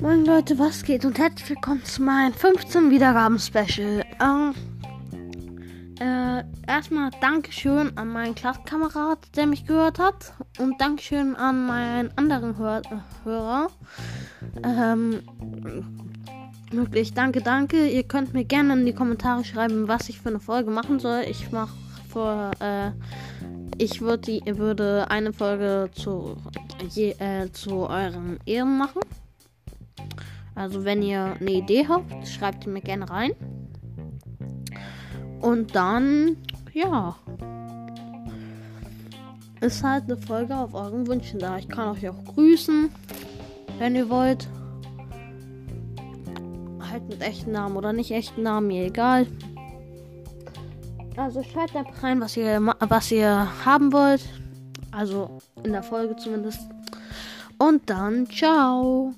Moin Leute, was geht und herzlich willkommen zu meinem 15 Wiedergaben-Special. Ähm, äh, erstmal Dankeschön an meinen Klassenkamerad, der mich gehört hat. Und Dankeschön an meinen anderen Hör Hörer. Ähm, wirklich, danke, danke. Ihr könnt mir gerne in die Kommentare schreiben, was ich für eine Folge machen soll. Ich mache vor, äh, ich würd die, würde eine Folge zu, je, äh, zu euren Ehren machen. Also wenn ihr eine Idee habt, schreibt mir gerne rein. Und dann, ja, ist halt eine Folge auf euren Wünschen da. Ich kann euch auch grüßen, wenn ihr wollt. Halt mit echten Namen oder nicht echten Namen, mir egal. Also schreibt einfach rein, was ihr, was ihr haben wollt. Also in der Folge zumindest. Und dann, ciao.